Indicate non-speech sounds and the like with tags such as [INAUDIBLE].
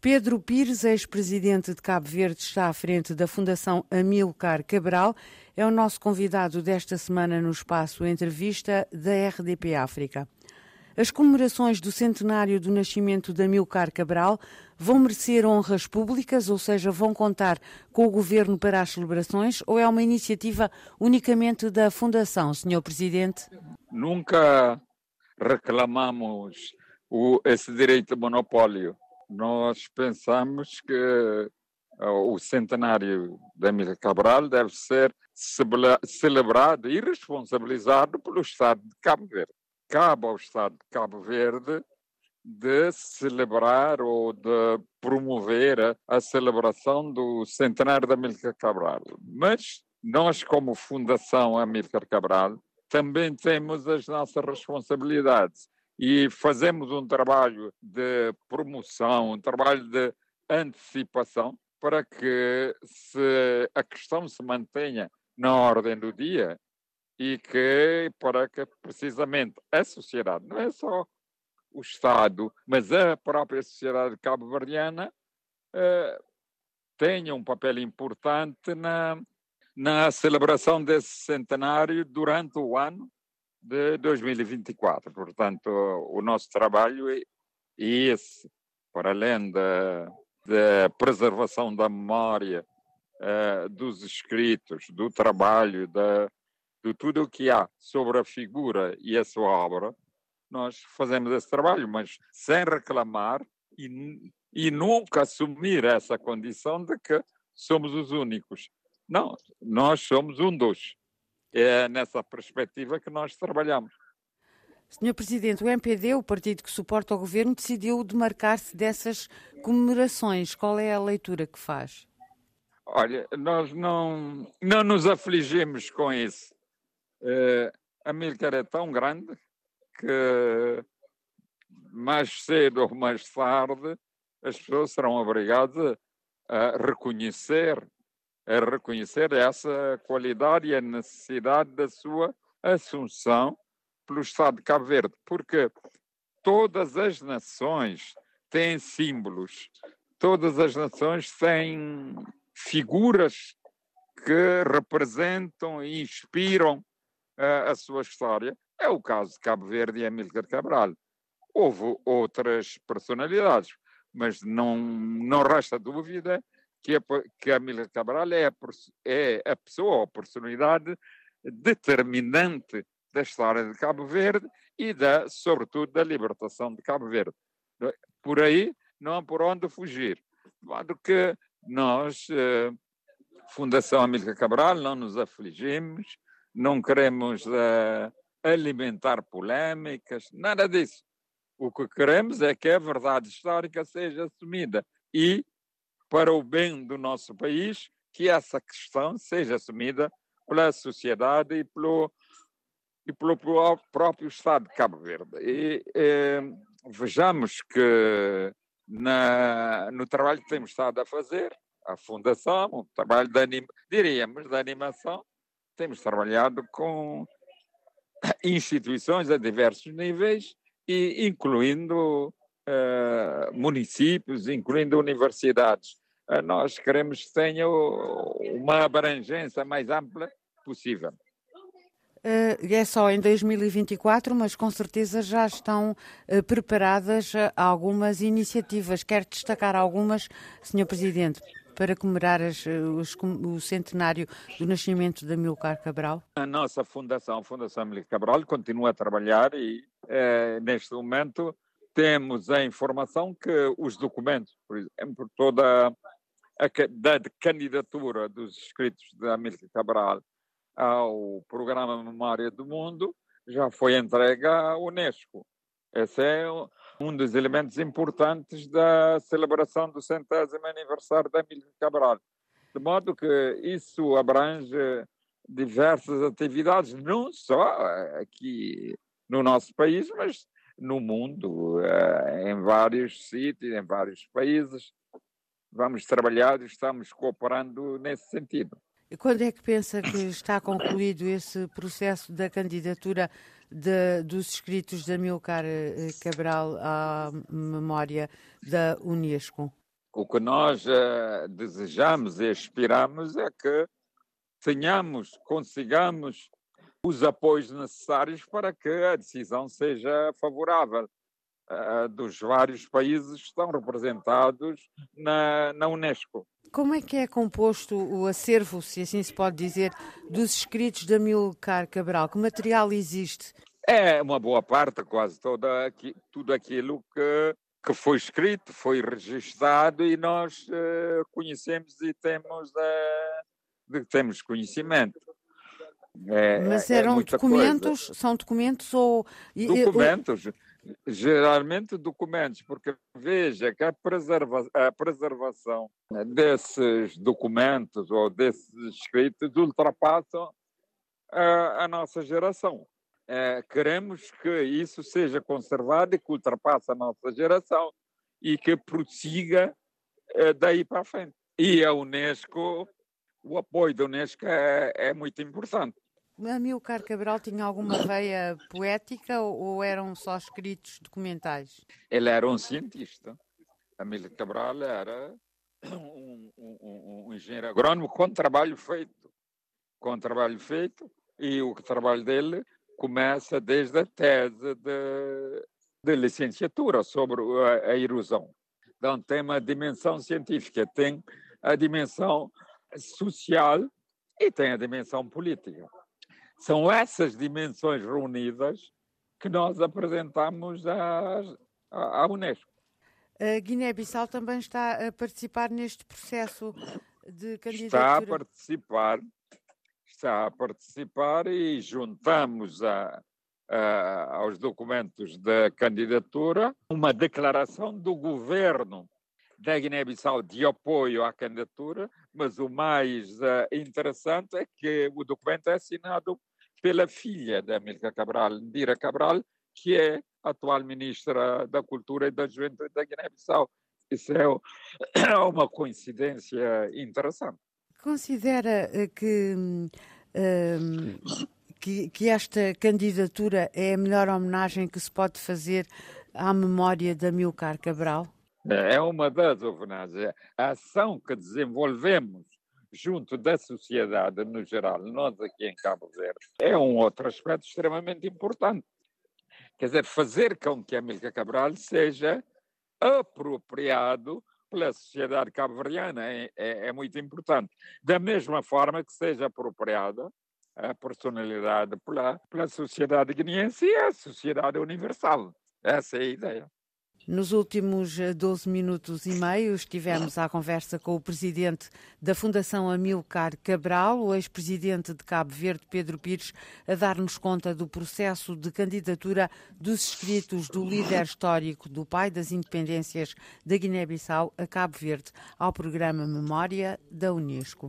Pedro Pires, ex-presidente de Cabo Verde, está à frente da Fundação Amilcar Cabral. É o nosso convidado desta semana no espaço Entrevista da RDP África. As comemorações do centenário do nascimento de Amilcar Cabral vão merecer honras públicas, ou seja, vão contar com o governo para as celebrações, ou é uma iniciativa unicamente da Fundação, Sr. Presidente? Nunca reclamamos o, esse direito de monopólio nós pensamos que o centenário da Emília Cabral deve ser celebrado e responsabilizado pelo Estado de Cabo Verde. Cabe ao Estado de Cabo Verde de celebrar ou de promover a celebração do centenário da Amílcar Cabral. Mas nós, como Fundação Amílcar Cabral, também temos as nossas responsabilidades e fazemos um trabalho de promoção, um trabalho de antecipação para que se a questão se mantenha na ordem do dia e que para que precisamente a sociedade, não é só o Estado, mas a própria sociedade cabo-verdiana eh, tenha um papel importante na, na celebração desse centenário durante o ano de 2024. Portanto, o nosso trabalho é esse, para além da, preservação da memória, uh, dos escritos, do trabalho, da, de tudo o que há sobre a figura e a sua obra, nós fazemos esse trabalho, mas sem reclamar e, e nunca assumir essa condição de que somos os únicos. Não, nós somos um dos é nessa perspectiva que nós trabalhamos. Senhor Presidente, o MPD, o partido que suporta o governo, decidiu demarcar-se dessas comemorações. Qual é a leitura que faz? Olha, nós não, não nos afligimos com isso. Uh, a Milcar é tão grande que mais cedo ou mais tarde as pessoas serão obrigadas a reconhecer a reconhecer essa qualidade e a necessidade da sua assunção pelo Estado de Cabo Verde, porque todas as nações têm símbolos, todas as nações têm figuras que representam e inspiram a, a sua história. É o caso de Cabo Verde e Amílcar Cabral. Houve outras personalidades, mas não, não resta dúvida que a, que a Mila Cabral é a, é a pessoa, a personalidade determinante da história de Cabo Verde e, da, sobretudo, da libertação de Cabo Verde. Por aí não há por onde fugir. De modo que nós, eh, Fundação Amílcar Cabral, não nos afligimos, não queremos eh, alimentar polémicas, nada disso. O que queremos é que a verdade histórica seja assumida e para o bem do nosso país, que essa questão seja assumida pela sociedade e pelo, e pelo próprio Estado de Cabo Verde. E eh, vejamos que na, no trabalho que temos estado a fazer, a Fundação, o trabalho de diríamos, de animação, temos trabalhado com instituições a diversos níveis, e incluindo uh, municípios, incluindo universidades. Uh, nós queremos que tenha uma abrangência mais ampla possível. Uh, é só em 2024, mas com certeza já estão uh, preparadas algumas iniciativas. Quer destacar algumas, Sr. Presidente, para comemorar as, os, o centenário do nascimento de Amilcar Cabral? A nossa fundação, a Fundação Amilcar Cabral, continua a trabalhar e, neste momento, temos a informação que os documentos, por exemplo, toda da candidatura dos inscritos da Amílcar Cabral ao Programa Memória do Mundo já foi entregue à Unesco. Esse é um dos elementos importantes da celebração do centésimo aniversário da Amílcar Cabral. De modo que isso abrange diversas atividades, não só aqui no nosso país, mas no mundo, eh, em vários sítios, em vários países. Vamos trabalhar e estamos cooperando nesse sentido. E quando é que pensa que está concluído esse processo da candidatura de, dos escritos de Amilcar eh, Cabral à memória da Unesco? O que nós uh, desejamos e aspiramos é que tenhamos, consigamos os apoios necessários para que a decisão seja favorável uh, dos vários países que estão representados na, na Unesco. Como é que é composto o acervo, se assim se pode dizer, dos escritos de Amilcar Cabral? Que material existe? É uma boa parte, quase toda, aqui, tudo aquilo que, que foi escrito, foi registado e nós uh, conhecemos e temos, uh, temos conhecimento. É, Mas é eram é documentos, coisa. são documentos ou... Documentos, geralmente documentos, porque veja que a, preserva, a preservação desses documentos ou desses escritos ultrapassam a, a nossa geração é, queremos que isso seja conservado e que ultrapasse a nossa geração e que prossiga é, daí para frente. E a Unesco, o apoio da Unesco é, é muito importante. Amilcar Cabral tinha alguma [COUGHS] veia poética ou eram só escritos documentais? Ele era um cientista. Amilcar Cabral era [COUGHS] um, um, um engenheiro agrónomo com trabalho feito. Com trabalho feito, e o trabalho dele começa desde a tese de, de licenciatura sobre a, a erosão. Então, tem uma dimensão científica, tem a dimensão social e tem a dimensão política. São essas dimensões reunidas que nós apresentamos à, à Unesco. A Guiné-Bissau também está a participar neste processo de candidatura? Está a participar está a participar e juntamos a, a, aos documentos da candidatura uma declaração do governo da Guiné-Bissau de apoio à candidatura, mas o mais uh, interessante é que o documento é assinado pela filha da Amílcar Cabral, Ndira Cabral, que é atual ministra da Cultura e da Juventude da Guiné-Bissau. Isso é [COUGHS] uma coincidência interessante. Considera eh, que, um, que, que, esta candidatura é a melhor homenagem que se pode fazer à memória de Amilcar Cabral? É uma das homenagens. A ação que desenvolvemos junto da sociedade no geral, nós aqui em Cabo Verde, é um outro aspecto extremamente importante. Quer dizer, fazer com que Amílcar Cabral seja apropriado pela sociedade cabo-verdiana é, é, é, muito importante. Da mesma forma que seja apropriada a personalidade pela, pela sociedade guineense e a sociedade universal. Essa é a ideia. Nos últimos 12 eh, minutos e meio estivemos à conversa com o presidente da Fundação Amilcar Cabral, o ex-presidente de Cabo Verde, Pedro Pires, a dar-nos conta do processo de candidatura dos escritos do líder histórico do pai das independências da Guiné-Bissau a Cabo Verde ao programa Memória da Unesco.